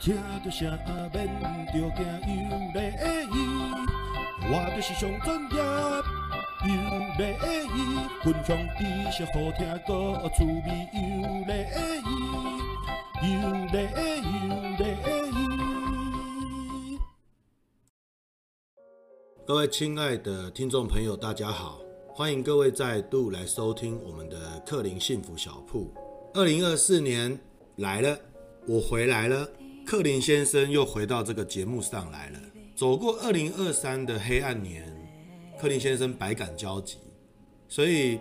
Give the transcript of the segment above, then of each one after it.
听着声免着惊，有礼仪，我就是上专业，有礼仪，分享知识好听，个趣味，有礼仪，有礼仪，有礼仪。各位亲爱的听众朋友，大家好，欢迎各位再度来收听我们的克林幸福小铺。二零二四年来了，我回来了。克林先生又回到这个节目上来了。走过二零二三的黑暗年，克林先生百感交集，所以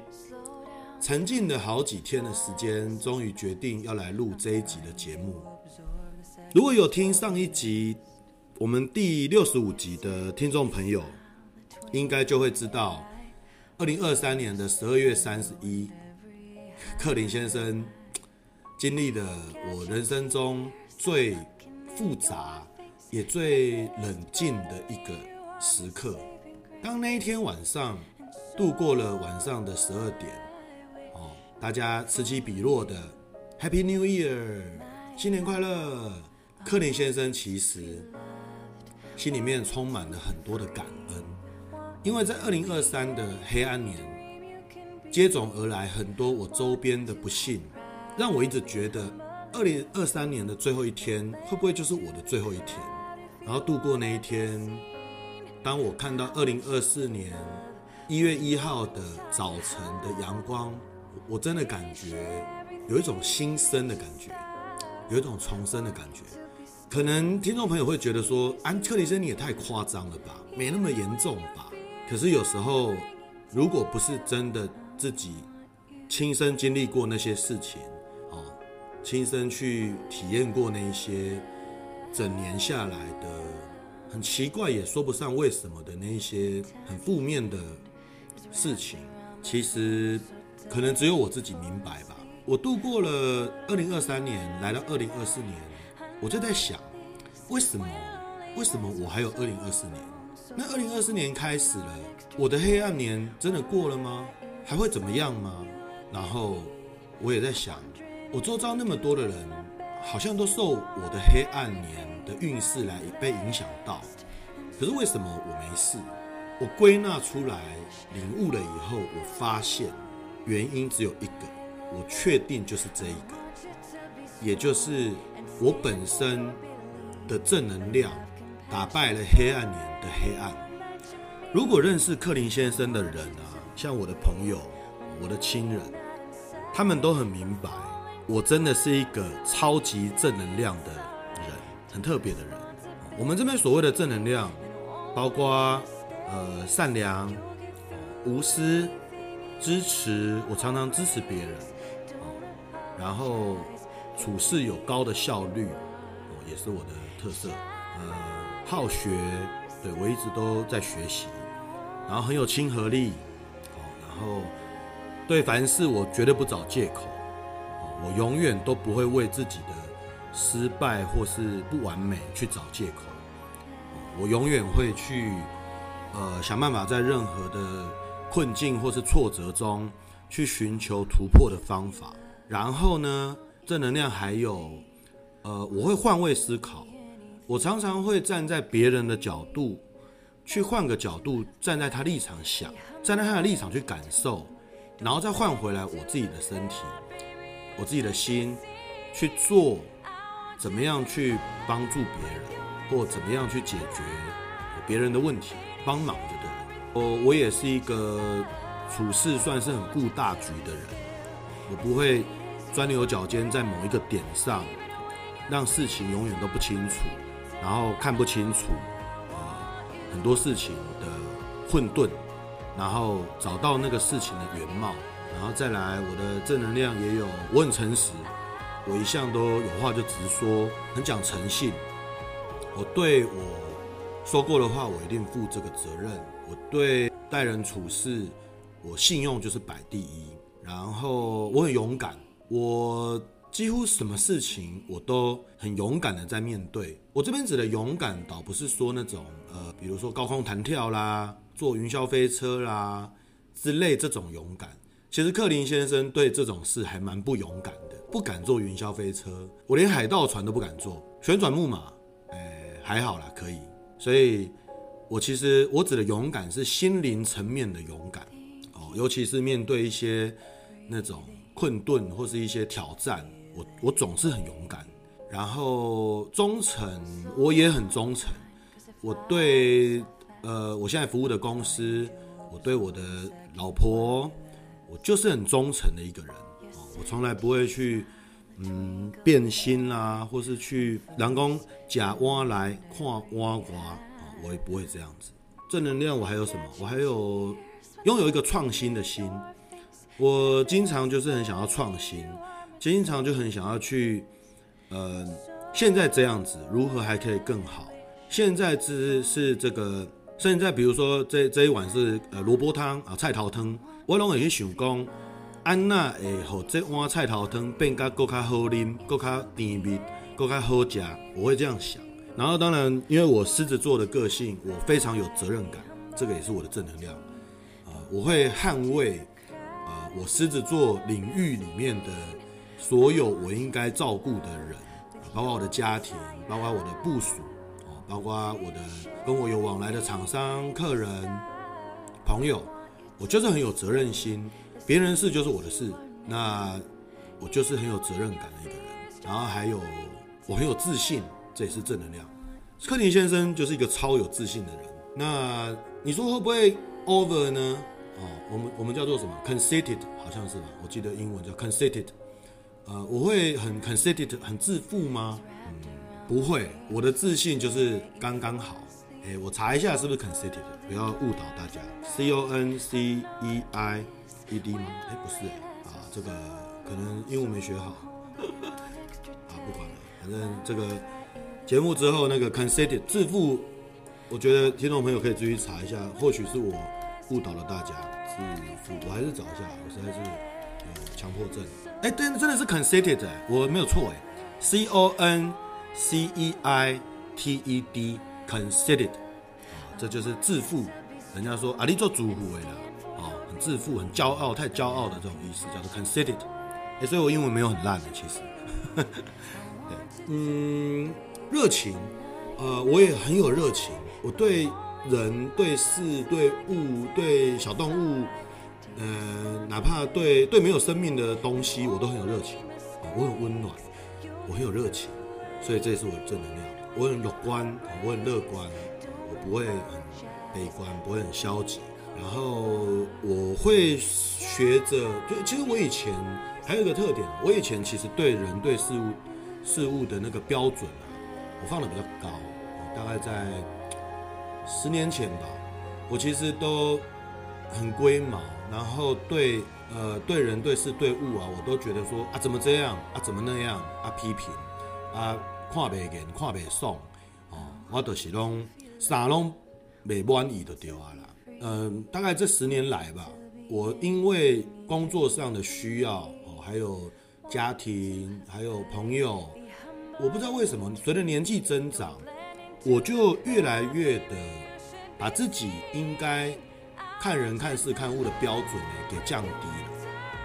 沉浸了好几天的时间，终于决定要来录这一集的节目。如果有听上一集我们第六十五集的听众朋友，应该就会知道，二零二三年的十二月三十一，克林先生经历了我人生中最复杂也最冷静的一个时刻。当那一天晚上度过了晚上的十二点，哦，大家此起彼落的 Happy New Year，新年快乐。克林先生其实心里面充满了很多的感恩，因为在二零二三的黑暗年接踵而来很多我周边的不幸，让我一直觉得。二零二三年的最后一天，会不会就是我的最后一天？然后度过那一天，当我看到二零二四年一月一号的早晨的阳光，我真的感觉有一种新生的感觉，有一种重生的感觉。可能听众朋友会觉得说：“安克里森，你也太夸张了吧，没那么严重吧？”可是有时候，如果不是真的自己亲身经历过那些事情，亲身去体验过那些整年下来的很奇怪也说不上为什么的那些很负面的事情，其实可能只有我自己明白吧。我度过了二零二三年，来到二零二四年，我就在想，为什么？为什么我还有二零二四年？那二零二四年开始了，我的黑暗年真的过了吗？还会怎么样吗？然后我也在想。我周遭那么多的人，好像都受我的黑暗年的运势来被影响到。可是为什么我没事？我归纳出来，领悟了以后，我发现原因只有一个，我确定就是这一个，也就是我本身的正能量打败了黑暗年的黑暗。如果认识克林先生的人啊，像我的朋友、我的亲人，他们都很明白。我真的是一个超级正能量的人，很特别的人。我们这边所谓的正能量，包括呃善良、无私、支持。我常常支持别人，然后处事有高的效率，也是我的特色。呃，好学，对，我一直都在学习，然后很有亲和力，然后对凡事我绝对不找借口。我永远都不会为自己的失败或是不完美去找借口。我永远会去，呃，想办法在任何的困境或是挫折中去寻求突破的方法。然后呢，正能量还有，呃，我会换位思考。我常常会站在别人的角度，去换个角度，站在他立场想，站在他的立场去感受，然后再换回来我自己的身体。我自己的心去做，怎么样去帮助别人，或怎么样去解决别人的问题，帮忙就对了。我我也是一个处事算是很顾大局的人，我不会钻牛角尖在某一个点上，让事情永远都不清楚，然后看不清楚，呃，很多事情的混沌，然后找到那个事情的原貌。然后再来，我的正能量也有，我很诚实，我一向都有话就直说，很讲诚信。我对我说过的话，我一定负这个责任。我对待人处事，我信用就是摆第一。然后我很勇敢，我几乎什么事情我都很勇敢的在面对。我这边指的勇敢，倒不是说那种呃，比如说高空弹跳啦，坐云霄飞车啦之类这种勇敢。其实克林先生对这种事还蛮不勇敢的，不敢坐云霄飞车，我连海盗船都不敢坐。旋转木马，哎，还好啦，可以。所以，我其实我指的勇敢是心灵层面的勇敢哦，尤其是面对一些那种困顿或是一些挑战，我我总是很勇敢。然后忠诚，我也很忠诚。我对呃，我现在服务的公司，我对我的老婆，我就是很忠诚的一个人。我从来不会去嗯变心啦、啊，或是去人工假挖来看碗外啊，我也不会这样子。正能量我还有什么？我还有拥有一个创新的心。我经常就是很想要创新，经常就很想要去。呃，现在这样子，如何还可以更好？现在只是这个，现在比如说这这一碗是呃萝卜汤啊菜桃汤，我拢会去想讲，安那会让这碗菜头汤变得更加好啉，更加甜蜜，更加好吃，我会这样想。然后当然，因为我狮子座的个性，我非常有责任感，这个也是我的正能量啊、我会捍卫啊、我狮子座领域里面的。所有我应该照顾的人，包括我的家庭，包括我的部属，包括我的跟我有往来的厂商、客人、朋友，我就是很有责任心。别人事就是我的事，那我就是很有责任感的一个人。然后还有我很有自信，这也是正能量。柯林先生就是一个超有自信的人。那你说会不会 over 呢？哦，我们我们叫做什么？conceited 好像是吧？我记得英文叫 conceited。呃，我会很 conceited 很自负吗？嗯，不会，我的自信就是刚刚好。哎，我查一下是不是 conceited，不要误导大家。C O N C E I E D 吗？哎，不是哎，啊，这个可能英文没学好。啊，不管了，反正这个节目之后那个 conceited 自富，我觉得听众朋友可以自己查一下，或许是我误导了大家。自富，我还是找一下，我实在是有强迫症。哎，对，真的是 conceited，我没有错哎 C O N C E I T E D D，conceited，啊，这就是自负。人家说啊，你做主妇哎啦，啊，很自负、很骄傲、太骄傲的这种意思，叫做 conceited。哎，所以我英文没有很烂的，其实。对，嗯，热情，呃，我也很有热情，我对人、对事、对物、对小动物。呃，哪怕对对没有生命的东西，我都很有热情，我很温暖，我很有热情，所以这也是我的正能量。我很乐观，我很乐观，我不会很悲观，不会很消极。然后我会学着，就其实我以前还有一个特点，我以前其实对人对事物事物的那个标准啊，我放得比较高。大概在十年前吧，我其实都很龟毛。然后对呃对人对事对物啊，我都觉得说啊怎么这样啊怎么那样啊批评啊看不见看不爽哦，我都是拢啥拢没满意的对啊啦。嗯，大概这十年来吧，我因为工作上的需要哦，还有家庭还有朋友，我不知道为什么随着年纪增长，我就越来越的把自己应该。看人看事看物的标准呢，给降低了，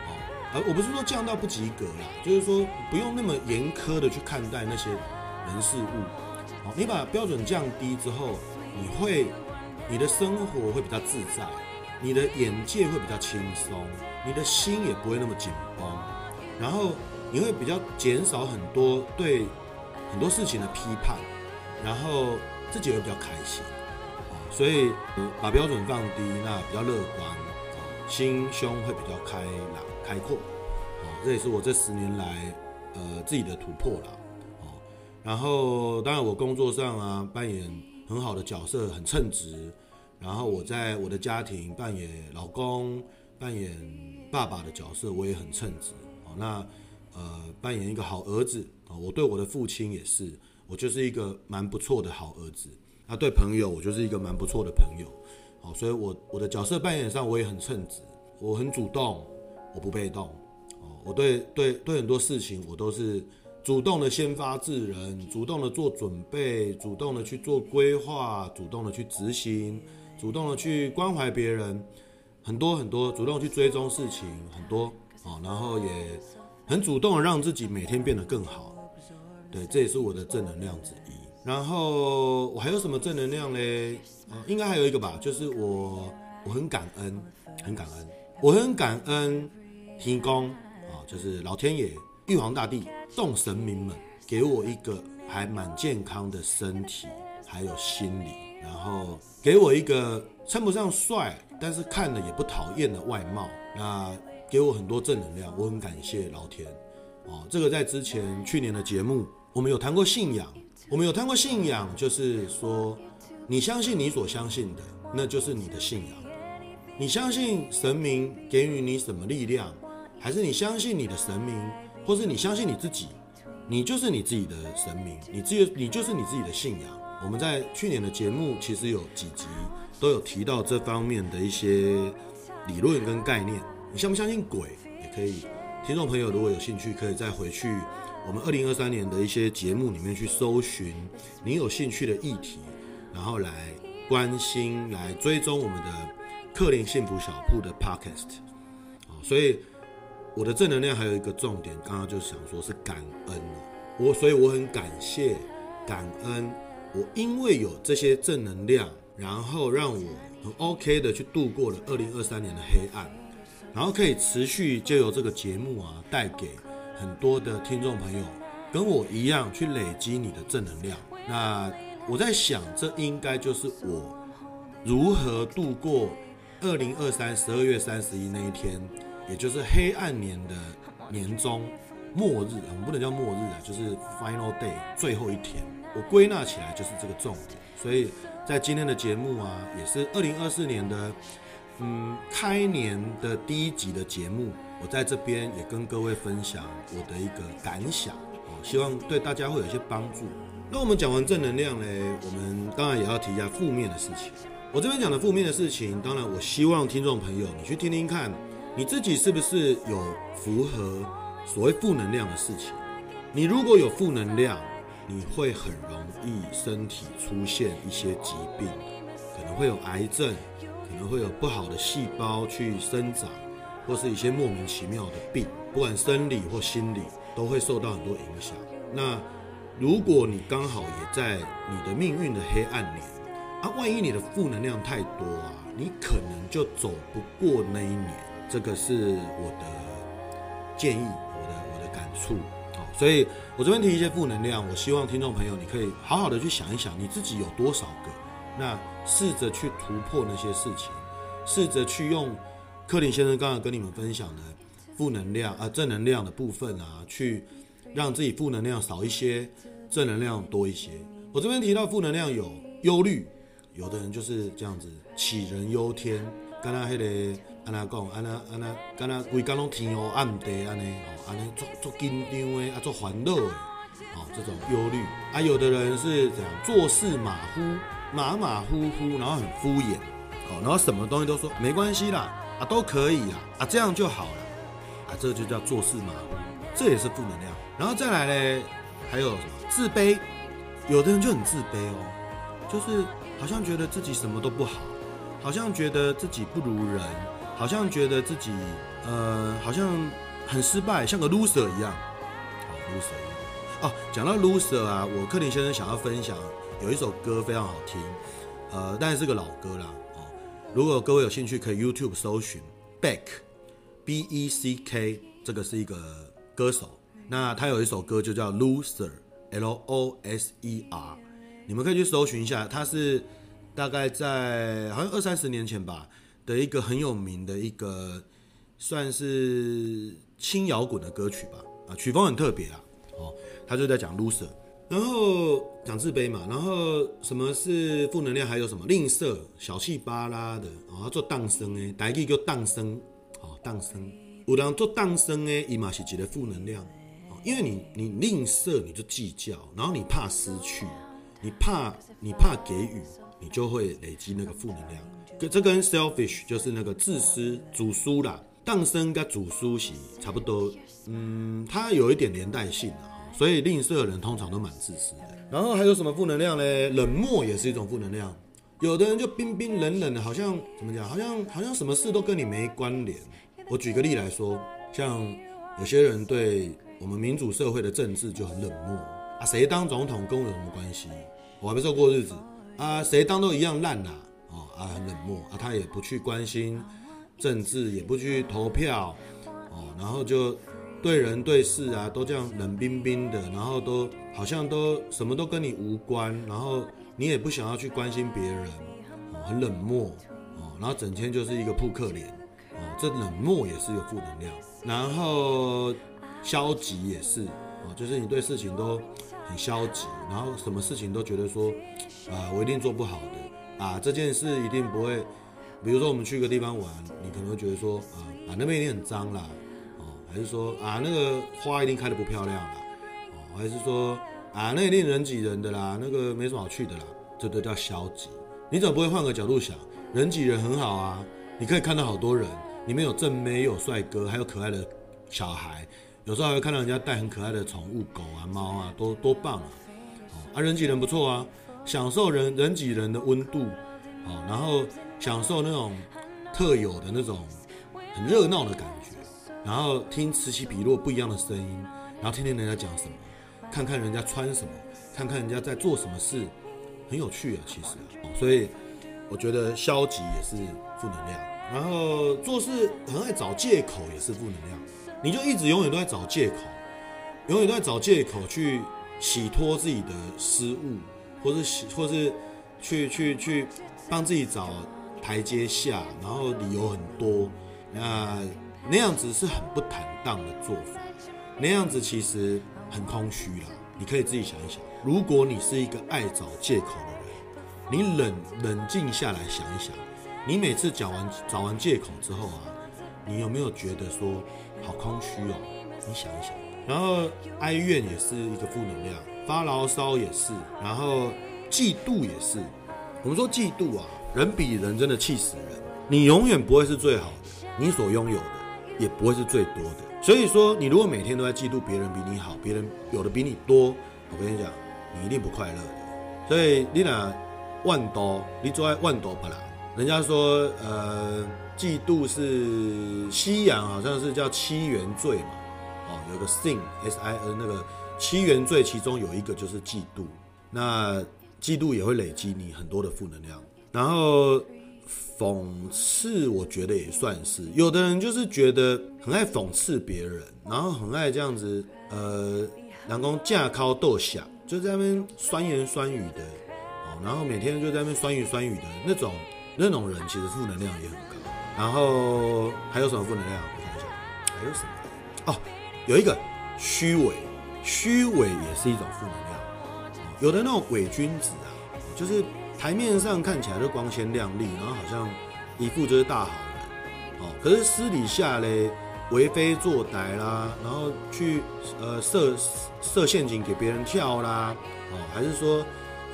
哦，而我不是说降到不及格啦，就是说不用那么严苛的去看待那些人事物，好，你把标准降低之后，你会，你的生活会比较自在，你的眼界会比较轻松，你的心也不会那么紧绷，然后你会比较减少很多对很多事情的批判，然后自己会比较开心。所以把标准放低，那比较乐观，心胸会比较开朗、开阔，这也是我这十年来呃自己的突破了，然后当然我工作上啊扮演很好的角色，很称职。然后我在我的家庭扮演老公、扮演爸爸的角色，我也很称职。哦，那呃扮演一个好儿子啊，我对我的父亲也是，我就是一个蛮不错的好儿子。他对朋友，我就是一个蛮不错的朋友，好，所以我我的角色扮演上我也很称职，我很主动，我不被动，哦，我对对对很多事情我都是主动的先发制人，主动的做准备，主动的去做规划，主动的去执行，主动的去关怀别人，很多很多，主动去追踪事情很多，哦，然后也很主动的让自己每天变得更好，对，这也是我的正能量之一。然后我还有什么正能量嘞？呃，应该还有一个吧，就是我我很感恩，很感恩，我很感恩天公啊，就是老天爷、玉皇大帝、众神明们给我一个还蛮健康的身体，还有心理，然后给我一个称不上帅，但是看了也不讨厌的外貌，那给我很多正能量，我很感谢老天。哦，这个在之前去年的节目我们有谈过信仰。我们有谈过信仰，就是说，你相信你所相信的，那就是你的信仰。你相信神明给予你什么力量，还是你相信你的神明，或是你相信你自己，你就是你自己的神明，你自己你就是你自己的信仰。我们在去年的节目其实有几集都有提到这方面的一些理论跟概念。你相不相信鬼也可以，听众朋友如果有兴趣，可以再回去。我们二零二三年的一些节目里面去搜寻你有兴趣的议题，然后来关心、来追踪我们的克林幸福小铺的 Podcast。所以我的正能量还有一个重点，刚刚就想说是感恩。我所以我很感谢、感恩，我因为有这些正能量，然后让我很 OK 的去度过了二零二三年的黑暗，然后可以持续就由这个节目啊带给。很多的听众朋友跟我一样去累积你的正能量。那我在想，这应该就是我如何度过二零二三十二月三十一那一天，也就是黑暗年的年终末日。我们不能叫末日啊，就是 final day 最后一天。我归纳起来就是这个重点。所以在今天的节目啊，也是二零二四年的嗯开年的第一集的节目。我在这边也跟各位分享我的一个感想哦，希望对大家会有一些帮助。那我们讲完正能量呢，我们当然也要提一下负面的事情。我这边讲的负面的事情，当然我希望听众朋友你去听听看，你自己是不是有符合所谓负能量的事情？你如果有负能量，你会很容易身体出现一些疾病，可能会有癌症，可能会有不好的细胞去生长。或是一些莫名其妙的病，不管生理或心理，都会受到很多影响。那如果你刚好也在你的命运的黑暗年，啊，万一你的负能量太多啊，你可能就走不过那一年。这个是我的建议，我的我的感触。好，所以我这边提一些负能量，我希望听众朋友你可以好好的去想一想，你自己有多少个，那试着去突破那些事情，试着去用。克林先生刚刚跟你们分享的负能量啊，正能量的部分啊，去让自己负能量少一些，正能量多一些。我这边提到负能量有忧虑，有的人就是这样子杞人忧天，跟他迄个安那讲，安那安那，跟他规工拢天黑暗地安尼，哦，安尼做做紧张的啊，做烦恼的，哦，这种忧虑啊，有的人是这样做事马虎，马马虎虎，然后很敷衍，哦，然后什么东西都说没关系啦。啊，都可以啊，啊，这样就好了，啊，这就叫做事嘛，这也是负能量。然后再来呢，还有什么自卑？有的人就很自卑哦，就是好像觉得自己什么都不好，好像觉得自己不如人，好像觉得自己呃，好像很失败，像个 loser 一样。好，loser 一样。哦，讲到 loser 啊，我克林先生想要分享有一首歌非常好听，呃，但是是个老歌啦。哦如果各位有兴趣，可以 YouTube 搜寻 Beck，B E C K，这个是一个歌手。那他有一首歌就叫 Loser，L O S E R，你们可以去搜寻一下。他是大概在好像二三十年前吧的一个很有名的一个算是轻摇滚的歌曲吧。啊，曲风很特别啊。哦，他就在讲 Loser。然后讲自卑嘛，然后什么是负能量？还有什么吝啬、小气巴拉的啊？做荡生诶，台语叫荡生，哦，荡生。有人做荡生诶，伊嘛是一个负能量，因为你你吝啬，你就计较，然后你怕失去，你怕你怕给予，你就会累积那个负能量。跟这跟 selfish 就是那个自私、主输啦，当生跟主输是差不多，嗯，它有一点连带性啊。所以吝啬的人通常都蛮自私的。然后还有什么负能量呢？冷漠也是一种负能量。有的人就冰冰冷冷的，好像怎么讲？好像好像什么事都跟你没关联。我举个例来说，像有些人对我们民主社会的政治就很冷漠啊，啊，谁当总统跟我有什么关系？我还没说过日子啊，谁当都一样烂呐，哦啊，很冷漠啊，他也不去关心政治，也不去投票，哦，然后就对人对事啊都这样冷冰冰的，然后都好像都什么都跟你无关，然后你也不想要去关心别人，很冷漠，哦，然后整天就是一个扑克脸，哦，这冷漠也是有负能量，然后消极也是。哦就是你对事情都很消极，然后什么事情都觉得说，啊，我一定做不好的，啊，这件事一定不会。比如说我们去一个地方玩，你可能会觉得说，啊啊那边一定很脏啦，哦，还是说啊那个花一定开得不漂亮啦，哦，还是说啊那一定人挤人的啦，那个没什么好去的啦，这都叫消极。你怎么不会换个角度想，人挤人很好啊，你可以看到好多人，里面有正妹，有帅哥，还有可爱的小孩。有时候还会看到人家带很可爱的宠物狗啊、猫啊，多多棒啊！啊，人挤人不错啊，享受人人挤人的温度，然后享受那种特有的那种很热闹的感觉，然后听此起彼落不一样的声音，然后听听人家讲什么，看看人家穿什么，看看人家在做什么事，很有趣啊，其实啊，所以我觉得消极也是负能量，然后做事很爱找借口也是负能量。你就一直永远都在找借口，永远都在找借口去洗脱自己的失误，或是，或是去去去帮自己找台阶下，然后理由很多，那那样子是很不坦荡的做法，那样子其实很空虚啦。你可以自己想一想，如果你是一个爱找借口的人，你冷冷静下来想一想，你每次讲完找完借口之后啊，你有没有觉得说？好空虚哦，你想一想，然后哀怨也是一个负能量，发牢骚也是，然后嫉妒也是。我们说嫉妒啊，人比人真的气死人。你永远不会是最好的，你所拥有的也不会是最多的。所以说，你如果每天都在嫉妒别人比你好，别人有的比你多，我跟你讲，你一定不快乐的。所以你俩万多，你坐在万多不啦？人家说，呃。嫉妒是西洋好像是叫七原罪嘛，哦，有个 sin s i n 那个七原罪，其中有一个就是嫉妒。那嫉妒也会累积你很多的负能量。然后讽刺，我觉得也算是。有的人就是觉得很爱讽刺别人，然后很爱这样子，呃，然后架高斗响，就在那边酸言酸语的，哦，然后每天就在那边酸言酸语的那种那种人，其实负能量也很高。然后还有什么负能量？我想一想，还有什么？哦，有一个虚伪，虚伪也是一种负能量。有的那种伪君子啊，就是台面上看起来就光鲜亮丽，然后好像一副就是大好人，哦，可是私底下嘞为非作歹啦，然后去呃设设陷阱给别人跳啦，哦，还是说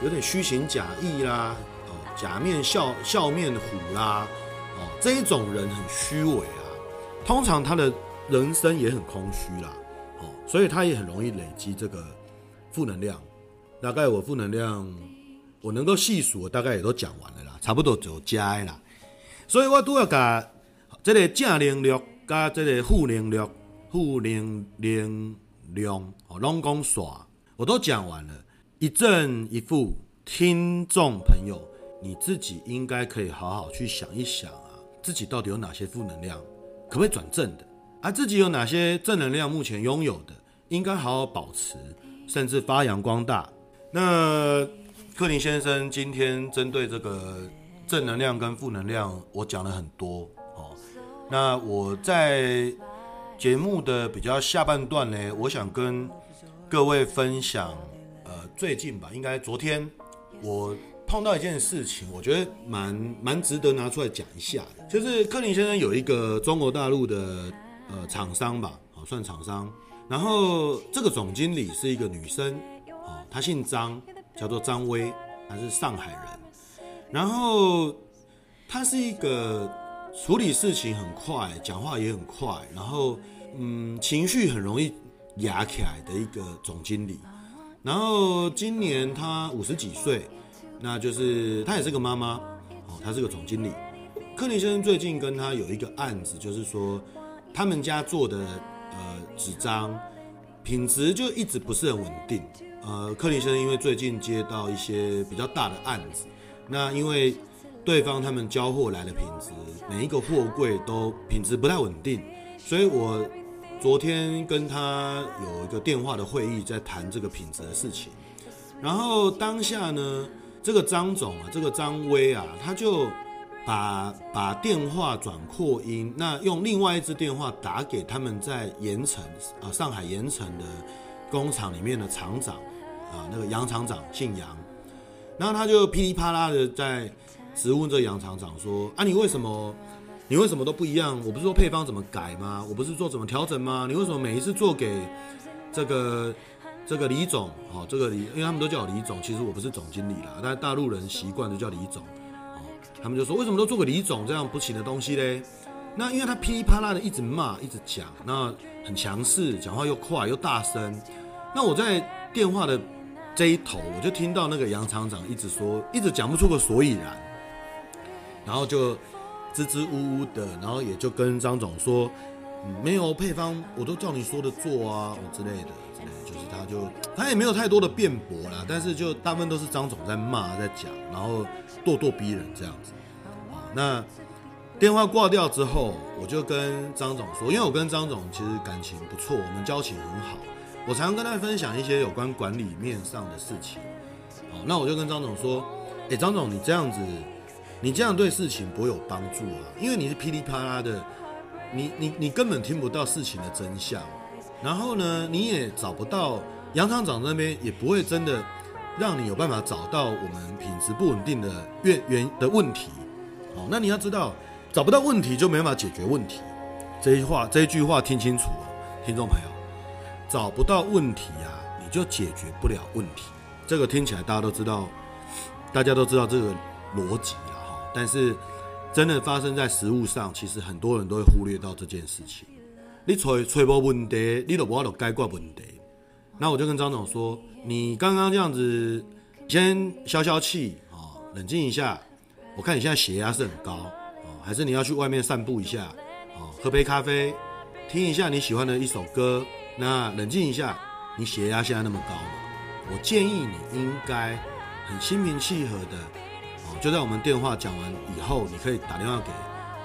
有点虚情假意啦，哦，假面笑笑面虎啦。哦这一种人很虚伪啊，通常他的人生也很空虚啦，所以他也很容易累积这个负能量。大概我负能量，我能够细数，我大概也都讲完了啦，差不多就加啦。所以我都要把这个正能量加这个负能量、负能量哦，拢讲耍，我都讲完了。一正一负，听众朋友，你自己应该可以好好去想一想啊。自己到底有哪些负能量，可不可以转正的？而、啊、自己有哪些正能量，目前拥有的，应该好好保持，甚至发扬光大。那克林先生今天针对这个正能量跟负能量，我讲了很多哦。那我在节目的比较下半段呢，我想跟各位分享，呃，最近吧，应该昨天我。碰到一件事情，我觉得蛮蛮值得拿出来讲一下的，就是克林先生有一个中国大陆的呃厂商吧，哦，算厂商，然后这个总经理是一个女生，哦，她姓张，叫做张薇，她是上海人，然后她是一个处理事情很快，讲话也很快，然后嗯情绪很容易压起来的一个总经理，然后今年她五十几岁。那就是她也是个妈妈，哦，她是个总经理。克林先生最近跟他有一个案子，就是说他们家做的呃纸张品质就一直不是很稳定，呃，克林先生因为最近接到一些比较大的案子，那因为对方他们交货来的品质，每一个货柜都品质不太稳定，所以我昨天跟他有一个电话的会议，在谈这个品质的事情。然后当下呢，这个张总啊，这个张威啊，他就把把电话转扩音，那用另外一支电话打给他们在盐城啊，上海盐城的工厂里面的厂长啊，那个杨厂长姓杨，然后他就噼里啪啦的在质问这杨厂长说啊，你为什么你为什么都不一样？我不是说配方怎么改吗？我不是做怎么调整吗？你为什么每一次做给这个？这个李总，哦，这个李，因为他们都叫我李总，其实我不是总经理啦，但大陆人习惯就叫李总，他们就说为什么都做个李总这样不行的东西嘞？那因为他噼里啪啦的一直骂，一直讲，那很强势，讲话又快又大声。那我在电话的这一头，我就听到那个杨厂长一直说，一直讲不出个所以然，然后就支支吾吾的，然后也就跟张总说，嗯，没有配方，我都照你说的做啊，我之类的。就是他就他也没有太多的辩驳啦，但是就大部分都是张总在骂在讲，然后咄咄逼人这样子。啊那电话挂掉之后，我就跟张总说，因为我跟张总其实感情不错，我们交情很好，我常常跟他分享一些有关管理面上的事情。好，那我就跟张总说，哎，张总你这样子，你这样对事情不会有帮助啊，因为你是噼里啪啦的，你你你根本听不到事情的真相。然后呢，你也找不到杨厂长那边也不会真的让你有办法找到我们品质不稳定的原原的问题。哦，那你要知道，找不到问题就没办法解决问题。这一话这一句话听清楚哦，听众朋友，找不到问题啊，你就解决不了问题。这个听起来大家都知道，大家都知道这个逻辑了哈。但是真的发生在实物上，其实很多人都会忽略到这件事情。你找找无问题，你都无法度解决问题。那我就跟张总说，你刚刚这样子，先消消气啊，冷静一下。我看你现在血压是很高啊，还是你要去外面散步一下啊，喝杯咖啡，听一下你喜欢的一首歌。那冷静一下，你血压现在那么高，我建议你应该很心平气和的，就在我们电话讲完以后，你可以打电话给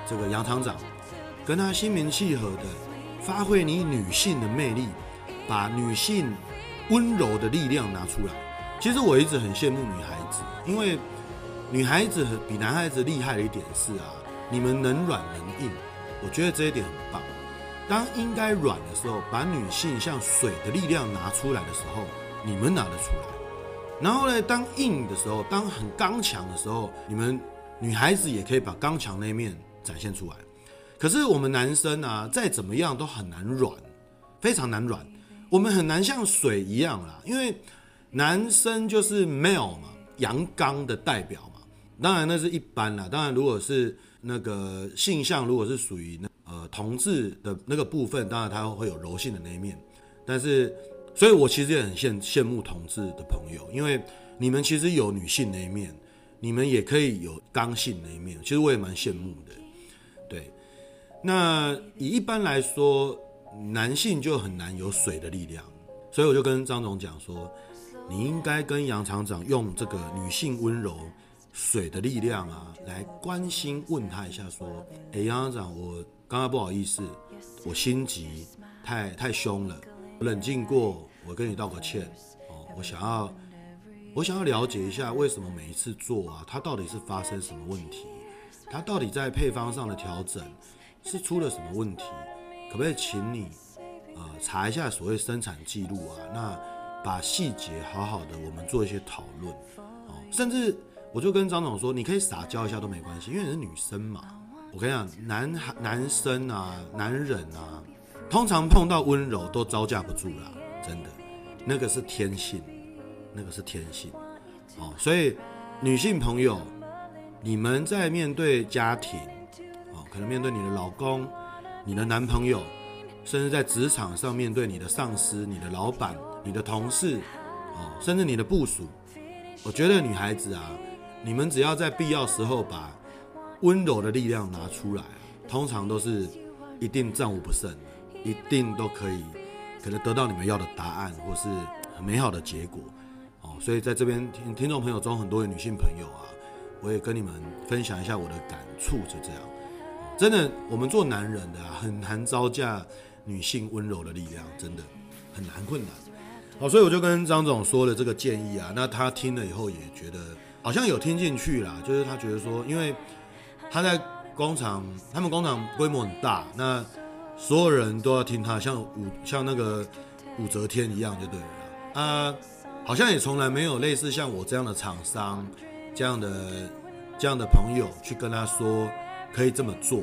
这个杨厂长，跟他心平气和的。发挥你女性的魅力，把女性温柔的力量拿出来。其实我一直很羡慕女孩子，因为女孩子比男孩子厉害的一点是啊，你们能软能硬，我觉得这一点很棒。当应该软的时候，把女性像水的力量拿出来的时候，你们拿得出来。然后呢，当硬的时候，当很刚强的时候，你们女孩子也可以把刚强那面展现出来。可是我们男生啊，再怎么样都很难软，非常难软。我们很难像水一样啦，因为男生就是 male 嘛，阳刚的代表嘛。当然那是一般啦。当然，如果是那个性向，如果是属于那呃同志的那个部分，当然他会有柔性的那一面。但是，所以我其实也很羡羡慕同志的朋友，因为你们其实有女性那一面，你们也可以有刚性那一面。其实我也蛮羡慕的，对。那以一般来说，男性就很难有水的力量，所以我就跟张总讲说，你应该跟杨厂长用这个女性温柔、水的力量啊，来关心问他一下，说，哎，杨厂长，我刚刚不好意思，我心急，太太凶了，冷静过，我跟你道个歉哦，我想要，我想要了解一下，为什么每一次做啊，它到底是发生什么问题，它到底在配方上的调整。是出了什么问题？可不可以请你，呃，查一下所谓生产记录啊？那把细节好好的，我们做一些讨论，哦，甚至我就跟张总说，你可以撒娇一下都没关系，因为你是女生嘛。我跟你讲，男孩、男生啊，男人啊，通常碰到温柔都招架不住啦，真的，那个是天性，那个是天性，哦，所以女性朋友，你们在面对家庭。哦可能面对你的老公、你的男朋友，甚至在职场上面对你的上司、你的老板、你的同事，哦，甚至你的部属，我觉得女孩子啊，你们只要在必要时候把温柔的力量拿出来，通常都是一定战无不胜，一定都可以可能得到你们要的答案，或是很美好的结果。哦，所以在这边听听众朋友中，很多的女性朋友啊，我也跟你们分享一下我的感触，就这样。真的，我们做男人的啊，很难招架女性温柔的力量，真的很难困难。好，所以我就跟张总说了这个建议啊，那他听了以后也觉得好像有听进去啦，就是他觉得说，因为他在工厂，他们工厂规模很大，那所有人都要听他，像武像那个武则天一样就对了啊，好像也从来没有类似像我这样的厂商这样的这样的朋友去跟他说可以这么做，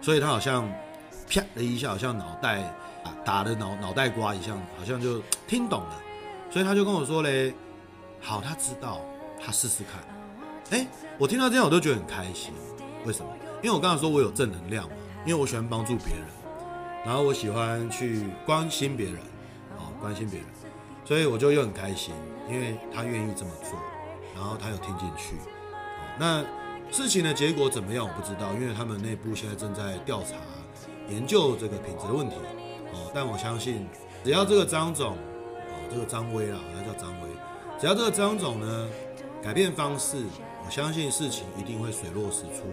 所以他好像啪的一下，好像脑袋。啊，打的脑脑袋瓜一样，好像就听懂了，所以他就跟我说嘞，好，他知道，他试试看。哎，我听到这样我都觉得很开心，为什么？因为我刚才说我有正能量嘛，因为我喜欢帮助别人，然后我喜欢去关心别人，啊，关心别人，所以我就又很开心，因为他愿意这么做，然后他有听进去。那事情的结果怎么样我不知道，因为他们内部现在正在调查研究这个品质的问题。哦，但我相信，只要这个张总，哦，这个张威啦，他叫张威，只要这个张总呢改变方式，我相信事情一定会水落石出，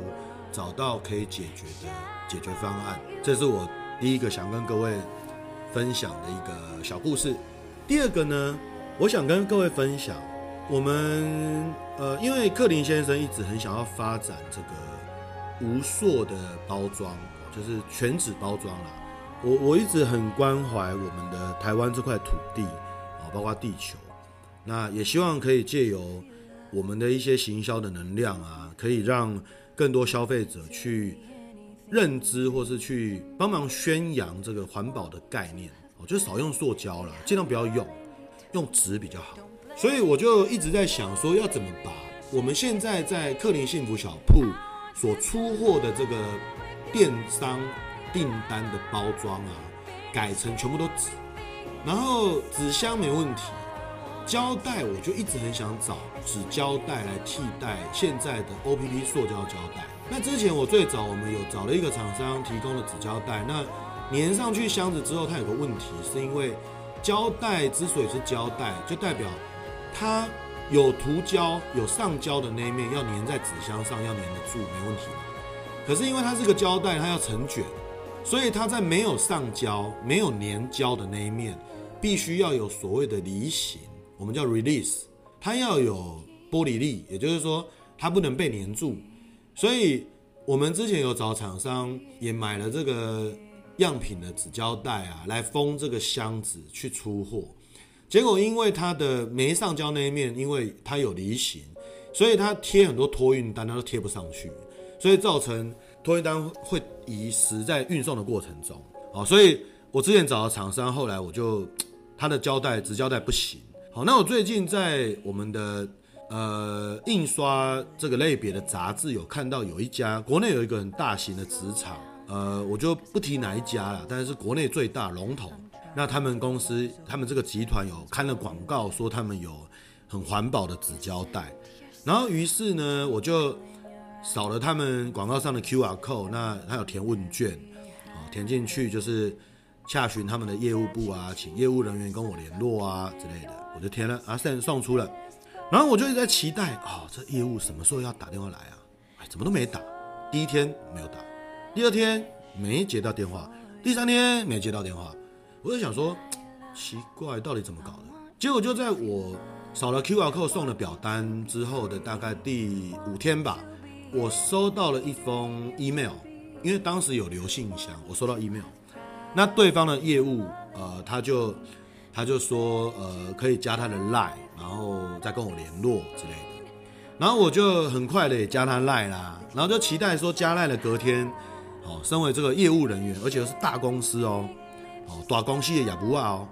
找到可以解决的解决方案。这是我第一个想跟各位分享的一个小故事。第二个呢，我想跟各位分享，我们呃，因为克林先生一直很想要发展这个无塑的包装，就是全纸包装啦。我我一直很关怀我们的台湾这块土地啊，包括地球，那也希望可以借由我们的一些行销的能量啊，可以让更多消费者去认知，或是去帮忙宣扬这个环保的概念哦，就少用塑胶了，尽量不要用，用纸比较好。所以我就一直在想说，要怎么把我们现在在克林幸福小铺所出货的这个电商。订单的包装啊，改成全部都纸，然后纸箱没问题，胶带我就一直很想找纸胶带来替代现在的 OPP 塑胶胶带。那之前我最早我们有找了一个厂商提供的纸胶带，那粘上去箱子之后，它有个问题，是因为胶带之所以是胶带，就代表它有涂胶、有上胶的那一面要粘在纸箱上，要粘得住，没问题。可是因为它是个胶带，它要成卷。所以它在没有上胶、没有粘胶的那一面，必须要有所谓的离型，我们叫 release，它要有玻璃力，也就是说它不能被粘住。所以我们之前有找厂商，也买了这个样品的纸胶带啊，来封这个箱子去出货。结果因为它的没上胶那一面，因为它有离型，所以它贴很多托运单，它都贴不上去，所以造成。托运单会遗失在运送的过程中，好，所以我之前找的厂商，后来我就他的胶带、纸胶带不行。好，那我最近在我们的呃印刷这个类别的杂志有看到有一家国内有一个很大型的纸厂，呃，我就不提哪一家了，但是国内最大龙头。那他们公司他们这个集团有看了广告，说他们有很环保的纸胶带，然后于是呢，我就。扫了他们广告上的 QR code，那他有填问卷，啊，填进去就是洽询他们的业务部啊，请业务人员跟我联络啊之类的，我就填了，啊，现在送出了，然后我就一直在期待，哦，这业务什么时候要打电话来啊？哎，怎么都没打，第一天没有打，第二天没接到电话，第三天没接到电话，我就想说，奇怪，到底怎么搞的？结果就在我扫了 QR code 送了表单之后的大概第五天吧。我收到了一封 email，因为当时有留信箱，我收到 email，那对方的业务，呃，他就他就说，呃，可以加他的 line，然后再跟我联络之类的，然后我就很快的也加他 line 啦，然后就期待说加 line 的隔天，哦，身为这个业务人员，而且又是大公司哦，哦，大公司的业务啊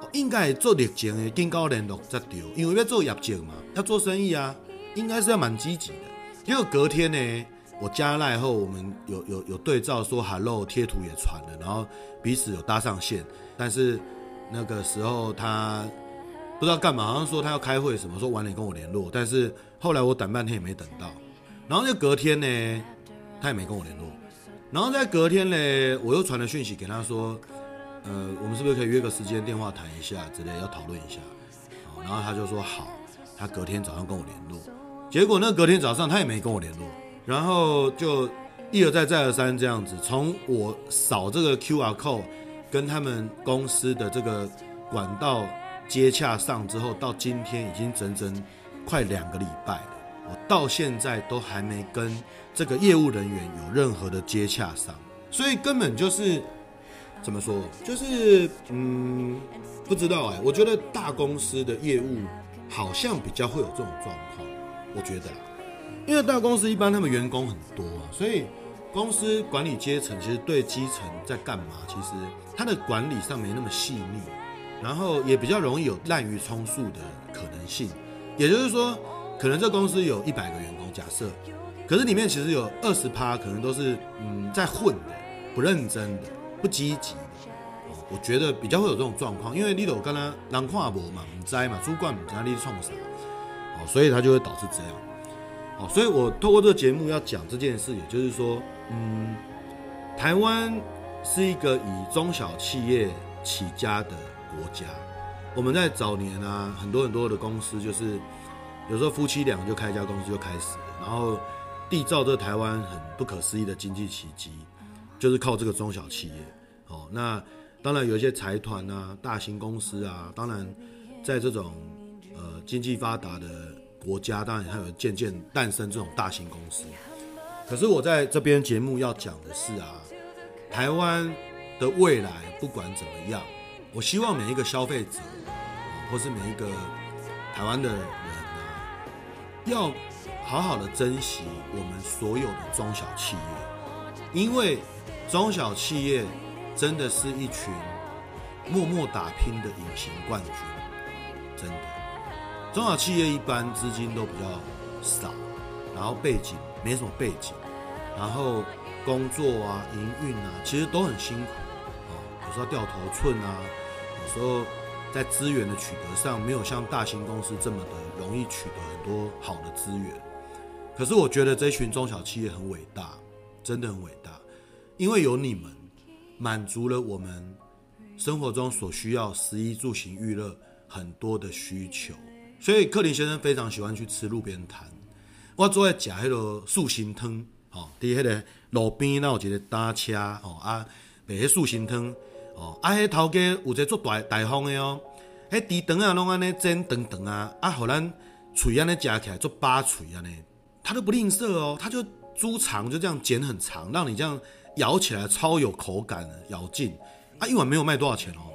哦，应该做热情的，更高联络才对，因为要做业绩嘛，要做生意啊，应该是要蛮积极的。结果隔天呢，我加赖后，我们有有有对照说 “hello” 贴图也传了，然后彼此有搭上线。但是那个时候他不知道干嘛，好像说他要开会什么，说晚点跟我联络。但是后来我等半天也没等到，然后就隔天呢，他也没跟我联络。然后在隔天呢，我又传了讯息给他说，呃，我们是不是可以约个时间电话谈一下之类，要讨论一下。然后他就说好，他隔天早上跟我联络。结果那隔天早上他也没跟我联络，然后就一而再再而三这样子，从我扫这个 QR code 跟他们公司的这个管道接洽上之后，到今天已经整整快两个礼拜了，我到现在都还没跟这个业务人员有任何的接洽上，所以根本就是。怎么说？就是嗯，不知道哎。我觉得大公司的业务好像比较会有这种状况。我觉得啦，因为大公司一般他们员工很多啊，所以公司管理阶层其实对基层在干嘛，其实他的管理上没那么细腻，然后也比较容易有滥竽充数的可能性。也就是说，可能这公司有一百个员工，假设，可是里面其实有二十趴可能都是嗯在混的，不认真的。不积极，我觉得比较会有这种状况，因为你都刚刚人看无嘛，唔知嘛，主管唔知你创啥，哦，所以他就会导致这样，哦，所以我透过这个节目要讲这件事，也就是说，嗯，台湾是一个以中小企业起家的国家，我们在早年啊，很多很多的公司就是有时候夫妻俩就开一家公司就开始了，然后缔造这台湾很不可思议的经济奇迹。就是靠这个中小企业，哦，那当然有一些财团啊、大型公司啊，当然在这种呃经济发达的国家，当然还有渐渐诞生这种大型公司。可是我在这边节目要讲的是啊，台湾的未来不管怎么样，我希望每一个消费者，或是每一个台湾的人啊，要好好的珍惜我们所有的中小企业，因为。中小企业真的是一群默默打拼的隐形冠军，真的。中小企业一般资金都比较少，然后背景没什么背景，然后工作啊、营运啊，其实都很辛苦啊。有时候掉头寸啊，有时候在资源的取得上没有像大型公司这么的容易取得很多好的资源。可是我觉得这群中小企业很伟大，真的很伟大。因为有你们，满足了我们生活中所需要食衣住行娱乐很多的需求，所以克林先生非常喜欢去吃路边摊。我最爱吃迄个素心汤，哦，在迄个路边那有一个搭车，哦啊，卖迄素心汤，哦啊，迄头家有一个做大大方的哦，迄猪肠啊拢安尼煎长长啊，啊，互咱嘴安尼夹起来做八嘴安尼，他都不吝啬哦，他就猪肠就这样剪很长，让你这样。咬起来超有口感的，咬劲啊！一碗没有卖多少钱哦。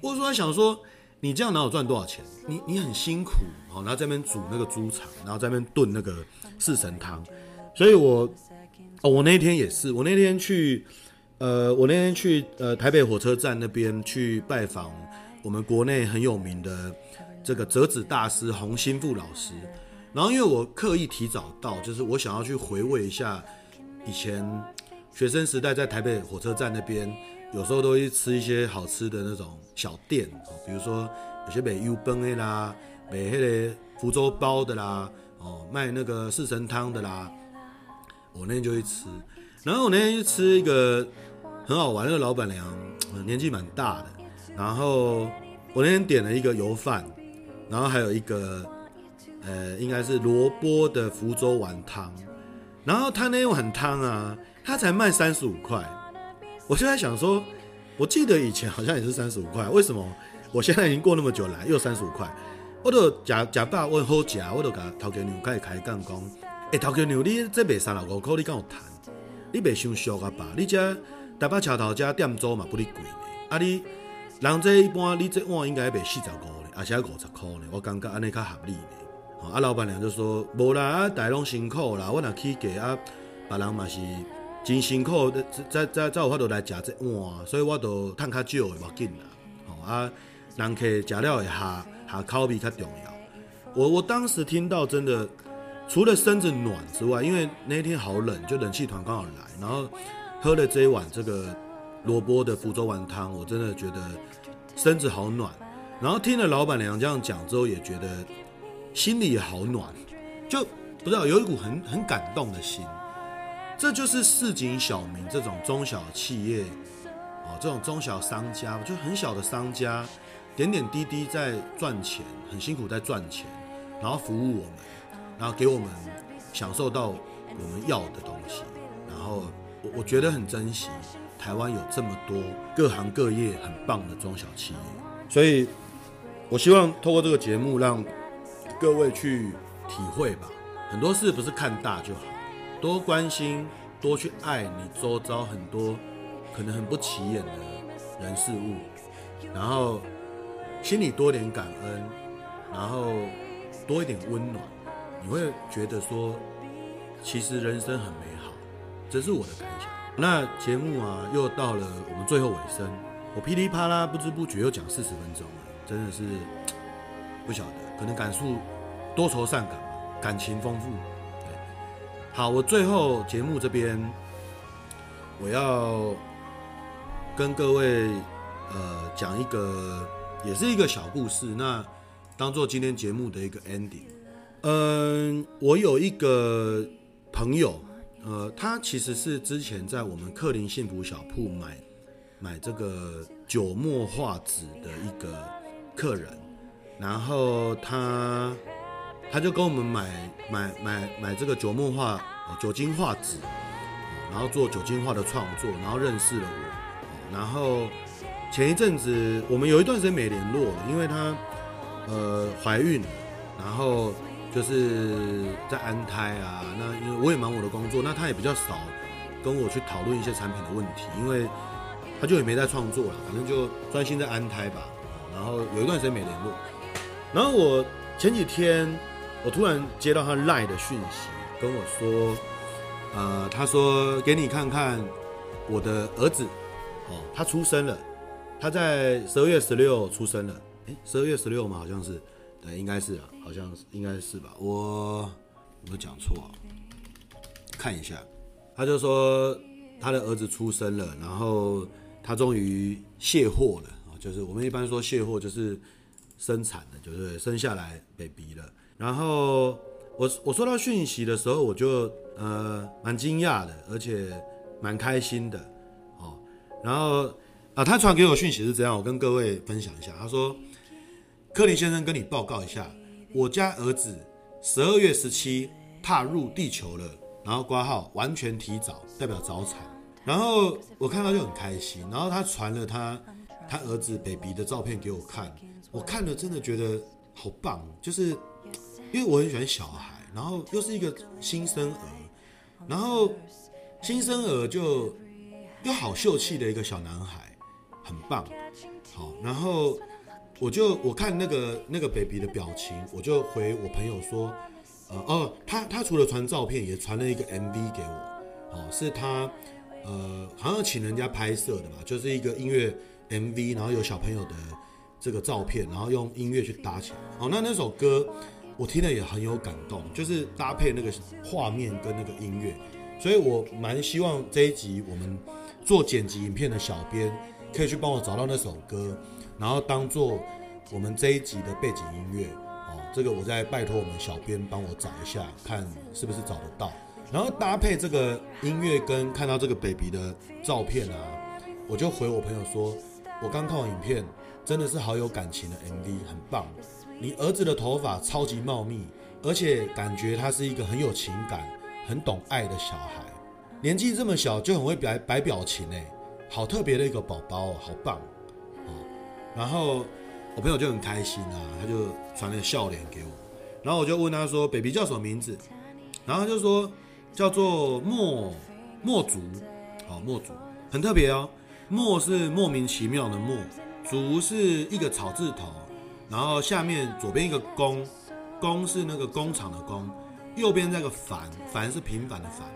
我说想说，你这样哪有赚多少钱？你你很辛苦哦，然后在那边煮那个猪肠，然后在那边炖那个四神汤。所以我哦，我那天也是，我那天去呃，我那天去呃台北火车站那边去拜访我们国内很有名的这个折纸大师洪新富老师。然后因为我刻意提早到，就是我想要去回味一下以前。学生时代在台北火车站那边，有时候都会吃一些好吃的那种小店，比如说有些卖油崩的啦，卖那个福州包的啦，哦，卖那个四神汤的啦，我那天就去吃。然后我那天去吃一个很好玩，那个老板娘年纪蛮大的，然后我那天点了一个油饭，然后还有一个呃，应该是萝卜的福州丸汤，然后他那碗汤啊。他才卖三十五块，我就在想说，我记得以前好像也是三十五块，为什么我现在已经过那么久来又三十五块？我都假假爸问好假，我都甲头家娘开开讲讲，哎，头家娘，你这卖三十五块，你跟我谈，你卖伤俗啊吧？你这台北桥头这店租嘛不哩贵呢？啊你人这一般，你这碗应该卖四十五呢，而且五十块呢，我感觉安尼较合理呢。啊，老板娘就说，无啦，大家拢辛苦啦，我若起价啊，别人嘛是。真辛苦，在在在有法度来食这碗，所以我都趁较少的，无紧啦。哦啊，人客食了会下下口味较重要。我我当时听到真的，除了身子暖之外，因为那天好冷，就冷气团刚好来，然后喝了这一碗这个萝卜的福州丸汤，我真的觉得身子好暖。然后听了老板娘这样讲之后，也觉得心里也好暖，就不知道有一股很很感动的心。这就是市井小民这种中小企业，哦，这种中小商家，就很小的商家，点点滴滴在赚钱，很辛苦在赚钱，然后服务我们，然后给我们享受到我们要的东西，然后我我觉得很珍惜台湾有这么多各行各业很棒的中小企业，所以我希望透过这个节目让各位去体会吧，很多事不是看大就好，多关心，多去爱你周遭很多可能很不起眼的人事物，然后心里多点感恩，然后多一点温暖，你会觉得说，其实人生很美好，这是我的感想。那节目啊，又到了我们最后尾声，我噼里啪啦不知不觉又讲四十分钟了，真的是不晓得，可能感触多愁善感吧，感情丰富。好，我最后节目这边，我要跟各位呃讲一个，也是一个小故事，那当做今天节目的一个 ending。嗯，我有一个朋友，呃，他其实是之前在我们克林幸福小铺买买这个九墨画纸的一个客人，然后他他就跟我们买买买买这个九墨画酒精画纸，然后做酒精画的创作，然后认识了我，然后前一阵子我们有一段时间没联络了，因为他呃怀孕，然后。就是在安胎啊，那因为我也忙我的工作，那他也比较少跟我去讨论一些产品的问题，因为他就也没在创作了，反正就专心在安胎吧。然后有一段时间没联络，然后我前几天我突然接到他赖的讯息，跟我说，呃，他说给你看看我的儿子，哦，他出生了，他在十二月十六出生了，诶，十二月十六嘛，好像是。对，应该是啊，好像是，应该是吧。我有没有讲错啊？看一下，他就说他的儿子出生了，然后他终于卸货了啊，就是我们一般说卸货就是生产的，就是生下来 baby 了。然后我我收到讯息的时候，我就呃蛮惊讶的，而且蛮开心的哦。然后啊，他传给我讯息是这样，我跟各位分享一下，他说。柯林先生跟你报告一下，我家儿子十二月十七踏入地球了，然后挂号完全提早，代表早产。然后我看到就很开心，然后他传了他他儿子 baby 的照片给我看，我看了真的觉得好棒，就是因为我很喜欢小孩，然后又是一个新生儿，然后新生儿就又好秀气的一个小男孩，很棒，好，然后。我就我看那个那个 baby 的表情，我就回我朋友说，呃哦，他他除了传照片，也传了一个 MV 给我，哦，是他呃好像请人家拍摄的吧，就是一个音乐 MV，然后有小朋友的这个照片，然后用音乐去搭起来，哦，那那首歌我听了也很有感动，就是搭配那个画面跟那个音乐，所以我蛮希望这一集我们做剪辑影片的小编可以去帮我找到那首歌。然后当做我们这一集的背景音乐哦，这个我再拜托我们小编帮我找一下，看是不是找得到。然后搭配这个音乐跟看到这个 baby 的照片啊，我就回我朋友说，我刚看完影片，真的是好有感情的 MV，很棒。你儿子的头发超级茂密，而且感觉他是一个很有情感、很懂爱的小孩，年纪这么小就很会摆摆表情哎，好特别的一个宝宝哦，好棒。然后我朋友就很开心啊，他就传了笑脸给我，然后我就问他说：“baby 叫什么名字？”然后他就说叫做墨墨竹，好墨竹很特别哦，墨是莫名其妙的墨，竹是一个草字头，然后下面左边一个工，工是那个工厂的工，右边那个凡，凡是平凡的凡，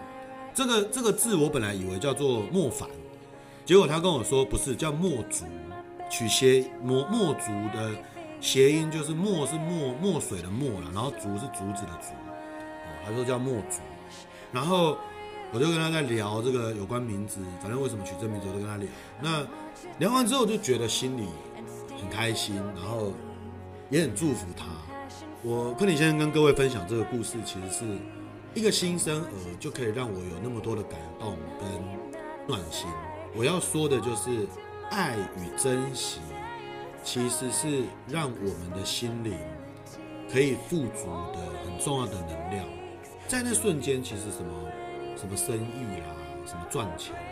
这个这个字我本来以为叫做莫凡，结果他跟我说不是，叫墨竹。取谐墨墨竹的谐音就是墨是墨墨水的墨了，然后竹是竹子的竹，哦，他说叫墨竹，然后我就跟他在聊这个有关名字，反正为什么取这名字，我就跟他聊。那聊完之后就觉得心里很开心，然后也很祝福他。我克里先生跟各位分享这个故事，其实是一个新生儿就可以让我有那么多的感动跟暖心。我要说的就是。爱与珍惜其实是让我们的心灵可以富足的很重要的能量。在那瞬间，其实什么什么生意啦，什么赚钱啊，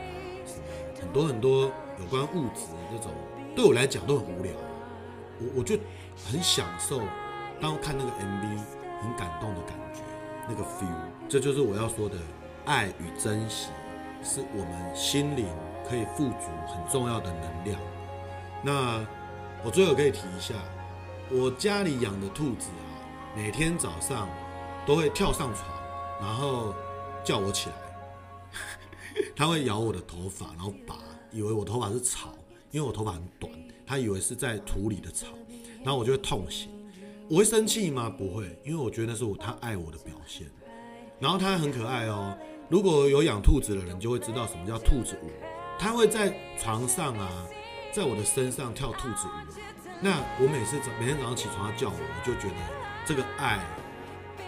什么很多很多有关物质的这种，对我来讲都很无聊。我我就很享受，当看那个 MV，很感动的感觉，那个 feel，这就是我要说的爱与珍惜，是我们心灵可以富足很重要的能量。那我最后可以提一下，我家里养的兔子啊，每天早上都会跳上床，然后叫我起来。它会咬我的头发，然后拔，以为我头发是草，因为我头发很短，他以为是在土里的草，然后我就会痛醒。我会生气吗？不会，因为我觉得那是我他爱我的表现。然后他很可爱哦，如果有养兔子的人就会知道什么叫兔子舞，他会在床上啊。在我的身上跳兔子舞，那我每次早每天早上起床他叫我，我就觉得这个爱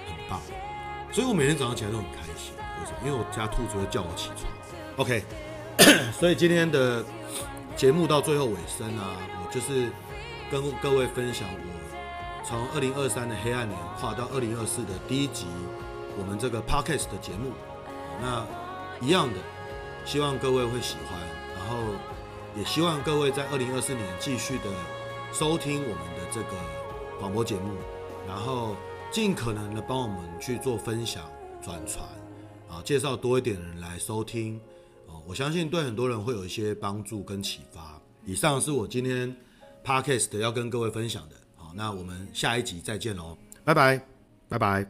很棒，所以我每天早上起来都很开心。为什么？因为我家兔子会叫我起床。OK，所以今天的节目到最后尾声啊，我就是跟各位分享我从二零二三的黑暗年跨到二零二四的第一集，我们这个 Podcast 的节目。那一样的，希望各位会喜欢，然后。也希望各位在二零二四年继续的收听我们的这个广播节目，然后尽可能的帮我们去做分享、转传，啊，介绍多一点人来收听，我相信对很多人会有一些帮助跟启发。以上是我今天 podcast 要跟各位分享的。好，那我们下一集再见喽，拜拜，拜拜。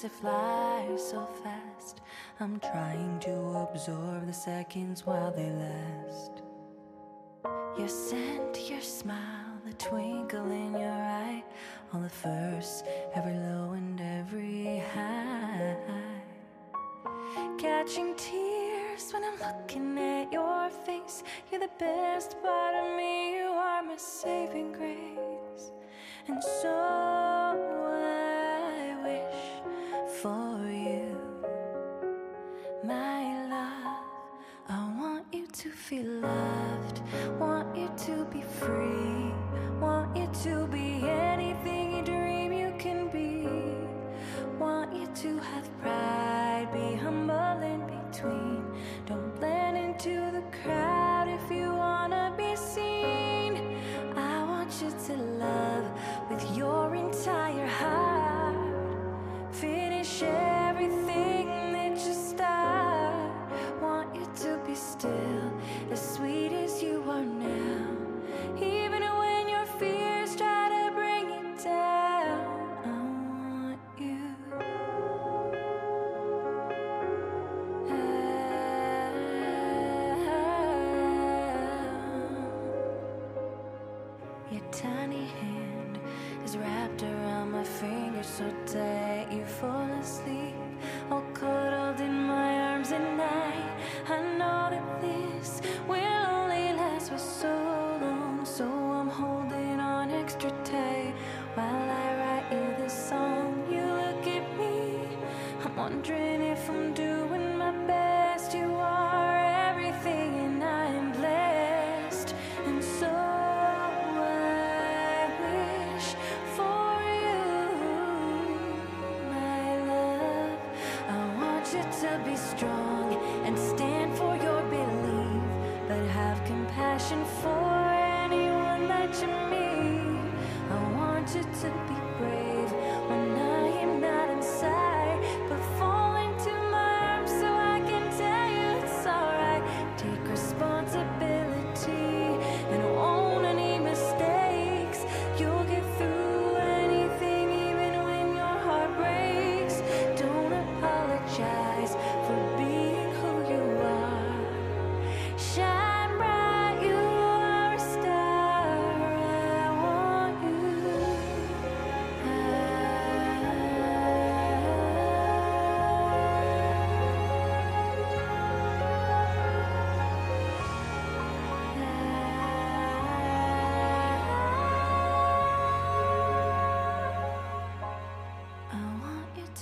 as I fly so fast. I'm trying to absorb the seconds while they last. Your scent, your smile, the twinkle in your eye. All the first, every low and every high. Catching tears when I'm looking at your face. You're the best part of me, you are my saving grace. And so. feel loved, want you to be free.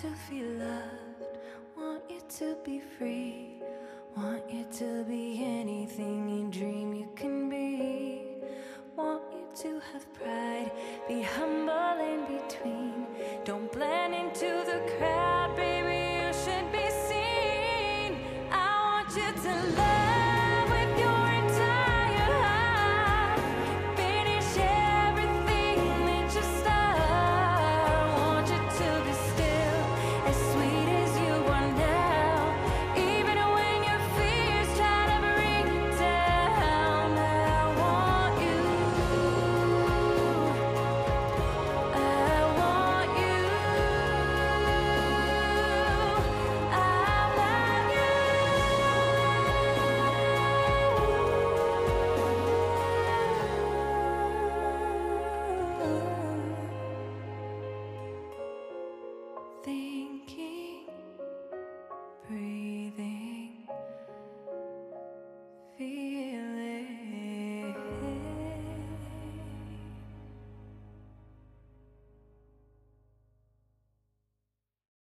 to feel loved, want you to be free, want you to be anything you dream you can be, want you to have pride.